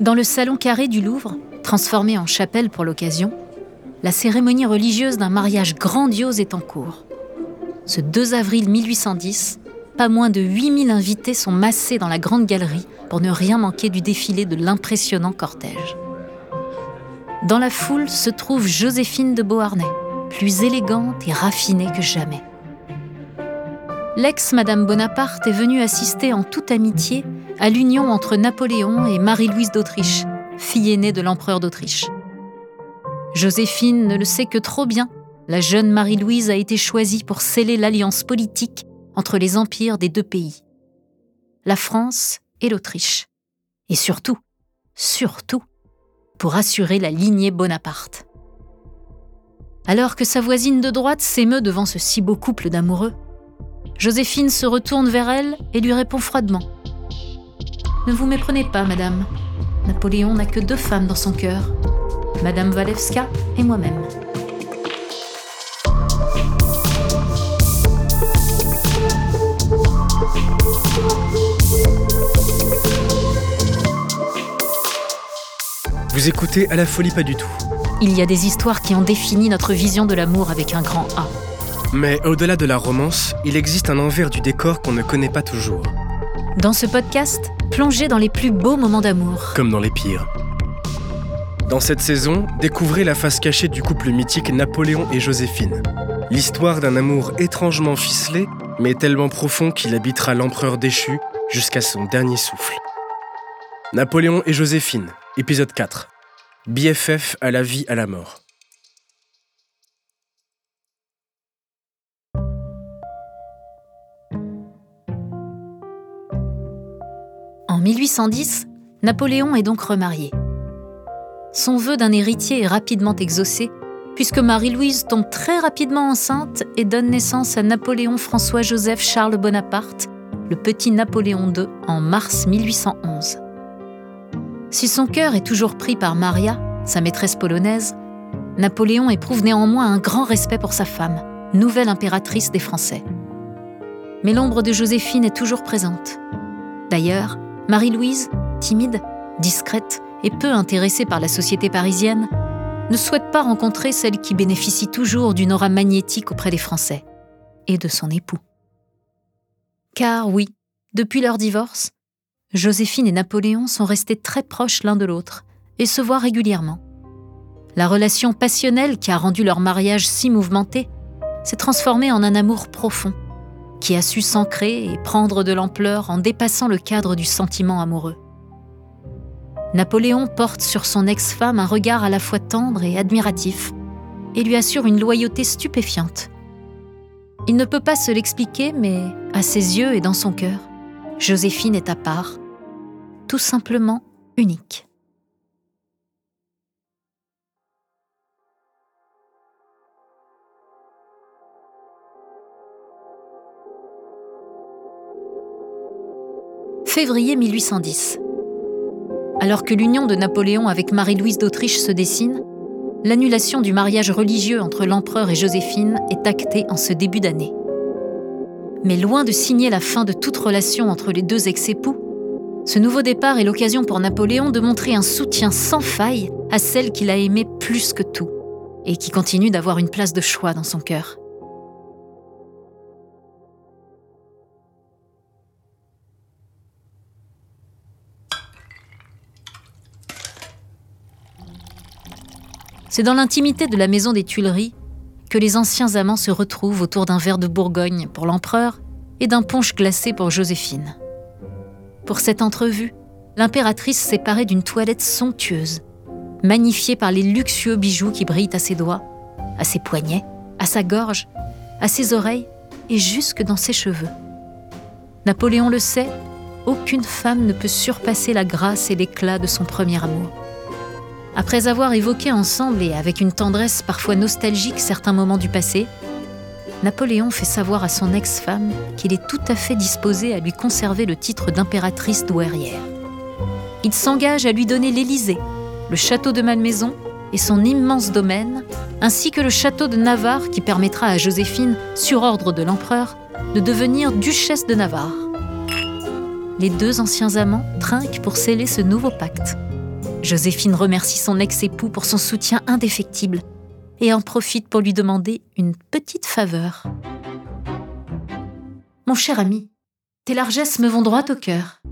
Dans le salon carré du Louvre, transformé en chapelle pour l'occasion, la cérémonie religieuse d'un mariage grandiose est en cours. Ce 2 avril 1810, pas moins de 8000 invités sont massés dans la grande galerie pour ne rien manquer du défilé de l'impressionnant cortège. Dans la foule se trouve Joséphine de Beauharnais, plus élégante et raffinée que jamais. L'ex-Madame Bonaparte est venue assister en toute amitié à l'union entre Napoléon et Marie-Louise d'Autriche, fille aînée de l'empereur d'Autriche. Joséphine ne le sait que trop bien, la jeune Marie-Louise a été choisie pour sceller l'alliance politique entre les empires des deux pays, la France et l'Autriche. Et surtout, surtout, pour assurer la lignée Bonaparte. Alors que sa voisine de droite s'émeut devant ce si beau couple d'amoureux, Joséphine se retourne vers elle et lui répond froidement. Ne vous méprenez pas, madame. Napoléon n'a que deux femmes dans son cœur, Madame Walewska et moi-même. Vous écoutez à la folie pas du tout. Il y a des histoires qui ont défini notre vision de l'amour avec un grand A. Mais au-delà de la romance, il existe un envers du décor qu'on ne connaît pas toujours. Dans ce podcast, plongez dans les plus beaux moments d'amour. Comme dans les pires. Dans cette saison, découvrez la face cachée du couple mythique Napoléon et Joséphine. L'histoire d'un amour étrangement ficelé, mais tellement profond qu'il habitera l'empereur déchu jusqu'à son dernier souffle. Napoléon et Joséphine, épisode 4. BFF à la vie à la mort. 1810, Napoléon est donc remarié. Son vœu d'un héritier est rapidement exaucé, puisque Marie-Louise tombe très rapidement enceinte et donne naissance à Napoléon François-Joseph Charles Bonaparte, le petit Napoléon II, en mars 1811. Si son cœur est toujours pris par Maria, sa maîtresse polonaise, Napoléon éprouve néanmoins un grand respect pour sa femme, nouvelle impératrice des Français. Mais l'ombre de Joséphine est toujours présente. D'ailleurs, Marie-Louise, timide, discrète et peu intéressée par la société parisienne, ne souhaite pas rencontrer celle qui bénéficie toujours d'une aura magnétique auprès des Français et de son époux. Car oui, depuis leur divorce, Joséphine et Napoléon sont restés très proches l'un de l'autre et se voient régulièrement. La relation passionnelle qui a rendu leur mariage si mouvementé s'est transformée en un amour profond qui a su s'ancrer et prendre de l'ampleur en dépassant le cadre du sentiment amoureux. Napoléon porte sur son ex-femme un regard à la fois tendre et admiratif, et lui assure une loyauté stupéfiante. Il ne peut pas se l'expliquer, mais à ses yeux et dans son cœur, Joséphine est à part, tout simplement unique. Février 1810. Alors que l'union de Napoléon avec Marie-Louise d'Autriche se dessine, l'annulation du mariage religieux entre l'empereur et Joséphine est actée en ce début d'année. Mais loin de signer la fin de toute relation entre les deux ex-époux, ce nouveau départ est l'occasion pour Napoléon de montrer un soutien sans faille à celle qu'il a aimée plus que tout et qui continue d'avoir une place de choix dans son cœur. C'est dans l'intimité de la maison des Tuileries que les anciens amants se retrouvent autour d'un verre de Bourgogne pour l'empereur et d'un punch glacé pour Joséphine. Pour cette entrevue, l'impératrice s'est parée d'une toilette somptueuse, magnifiée par les luxueux bijoux qui brillent à ses doigts, à ses poignets, à sa gorge, à ses oreilles et jusque dans ses cheveux. Napoléon le sait, aucune femme ne peut surpasser la grâce et l'éclat de son premier amour. Après avoir évoqué ensemble et avec une tendresse parfois nostalgique certains moments du passé, Napoléon fait savoir à son ex-femme qu'il est tout à fait disposé à lui conserver le titre d'impératrice douairière. Il s'engage à lui donner l'Élysée, le château de Malmaison et son immense domaine, ainsi que le château de Navarre qui permettra à Joséphine, sur ordre de l'empereur, de devenir duchesse de Navarre. Les deux anciens amants trinquent pour sceller ce nouveau pacte. Joséphine remercie son ex-époux pour son soutien indéfectible et en profite pour lui demander une petite faveur. Mon cher ami, tes largesses me vont droit au cœur.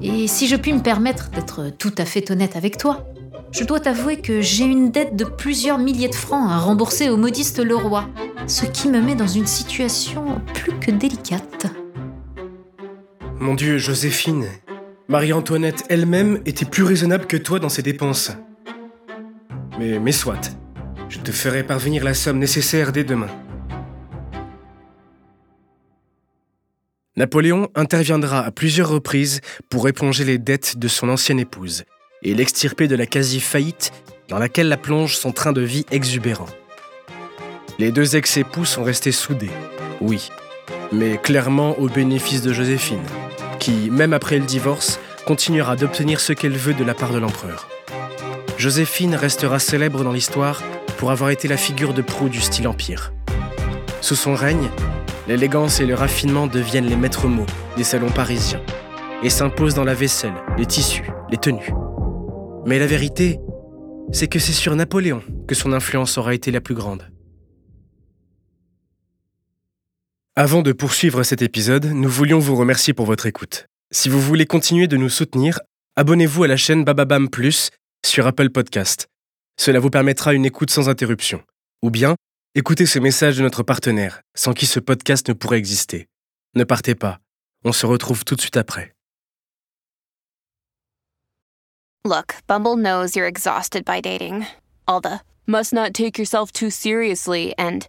Et si je puis me permettre d'être tout à fait honnête avec toi, je dois t'avouer que j'ai une dette de plusieurs milliers de francs à rembourser au modiste Leroy, ce qui me met dans une situation plus que délicate. Mon Dieu, Joséphine, Marie-Antoinette elle-même était plus raisonnable que toi dans ses dépenses. Mais, mais soit, je te ferai parvenir la somme nécessaire dès demain. Napoléon interviendra à plusieurs reprises pour éponger les dettes de son ancienne épouse et l'extirper de la quasi-faillite dans laquelle la plonge son train de vie exubérant. Les deux ex-époux sont restés soudés, oui, mais clairement au bénéfice de Joséphine, qui, même après le divorce, continuera d'obtenir ce qu'elle veut de la part de l'empereur. Joséphine restera célèbre dans l'histoire pour avoir été la figure de proue du style empire. Sous son règne, l'élégance et le raffinement deviennent les maîtres mots des salons parisiens et s'imposent dans la vaisselle, les tissus, les tenues. Mais la vérité, c'est que c'est sur Napoléon que son influence aura été la plus grande. Avant de poursuivre cet épisode, nous voulions vous remercier pour votre écoute. Si vous voulez continuer de nous soutenir, abonnez-vous à la chaîne Bababam Plus sur Apple Podcast. Cela vous permettra une écoute sans interruption. Ou bien, écoutez ce message de notre partenaire, sans qui ce podcast ne pourrait exister. Ne partez pas, on se retrouve tout de suite après. Look, Bumble knows you're exhausted by dating. All the must not take yourself too seriously and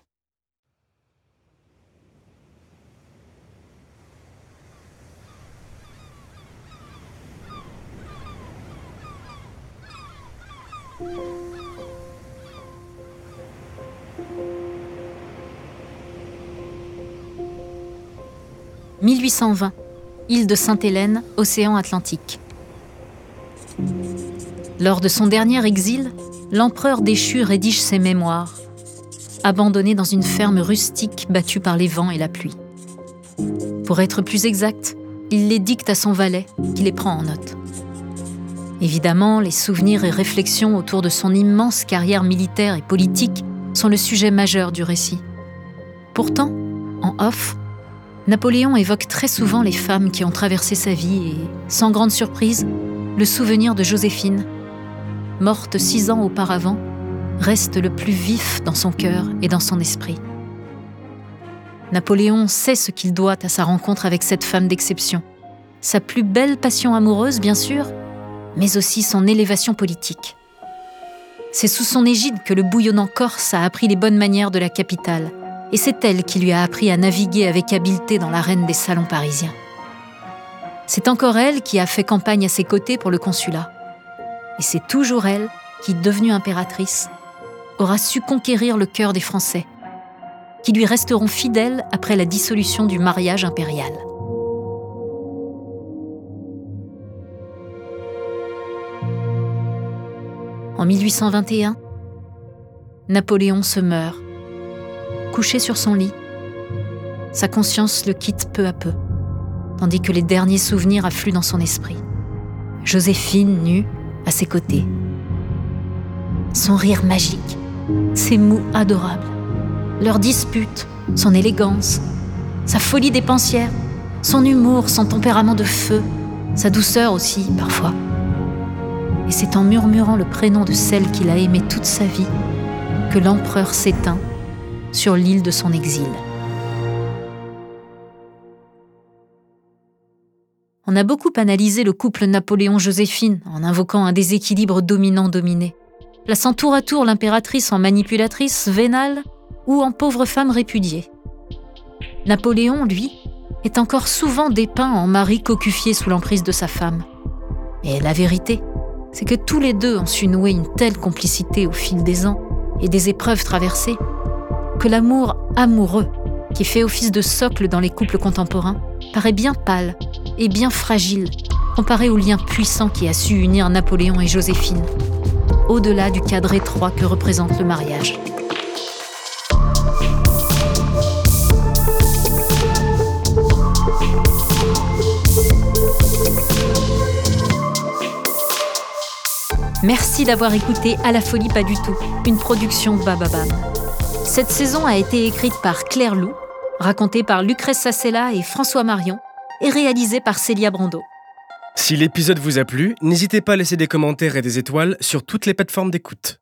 « 1820, île de Sainte-Hélène, océan Atlantique. Lors de son dernier exil, l'empereur déchu rédige ses mémoires, abandonné dans une ferme rustique battue par les vents et la pluie. Pour être plus exact, il les dicte à son valet, qui les prend en note. Évidemment, les souvenirs et réflexions autour de son immense carrière militaire et politique sont le sujet majeur du récit. Pourtant, en off, Napoléon évoque très souvent les femmes qui ont traversé sa vie et, sans grande surprise, le souvenir de Joséphine, morte six ans auparavant, reste le plus vif dans son cœur et dans son esprit. Napoléon sait ce qu'il doit à sa rencontre avec cette femme d'exception, sa plus belle passion amoureuse bien sûr, mais aussi son élévation politique. C'est sous son égide que le bouillonnant Corse a appris les bonnes manières de la capitale et c'est elle qui lui a appris à naviguer avec habileté dans l'arène des salons parisiens. C'est encore elle qui a fait campagne à ses côtés pour le consulat. Et c'est toujours elle qui, devenue impératrice, aura su conquérir le cœur des Français, qui lui resteront fidèles après la dissolution du mariage impérial. En 1821, Napoléon se meurt, couché sur son lit. Sa conscience le quitte peu à peu, tandis que les derniers souvenirs affluent dans son esprit. Joséphine nue à ses côtés. Son rire magique, ses mots adorables, leur dispute, son élégance, sa folie dépensière, son humour, son tempérament de feu, sa douceur aussi parfois. Et c'est en murmurant le prénom de celle qu'il a aimée toute sa vie que l'empereur s'éteint sur l'île de son exil. On a beaucoup analysé le couple Napoléon-Joséphine en invoquant un déséquilibre dominant-dominé, plaçant tour à tour l'impératrice en manipulatrice vénale ou en pauvre femme répudiée. Napoléon, lui, est encore souvent dépeint en mari cocufié sous l'emprise de sa femme. Et la vérité, c'est que tous les deux ont su nouer une telle complicité au fil des ans et des épreuves traversées que l'amour amoureux, qui fait office de socle dans les couples contemporains, paraît bien pâle et bien fragile comparé au lien puissant qui a su unir Napoléon et Joséphine, au-delà du cadre étroit que représente le mariage. Merci d'avoir écouté À la folie pas du tout, une production Bababam. Cette saison a été écrite par Claire Lou, racontée par Lucrèce Sassella et François Marion, et réalisée par Célia Brando. Si l'épisode vous a plu, n'hésitez pas à laisser des commentaires et des étoiles sur toutes les plateformes d'écoute.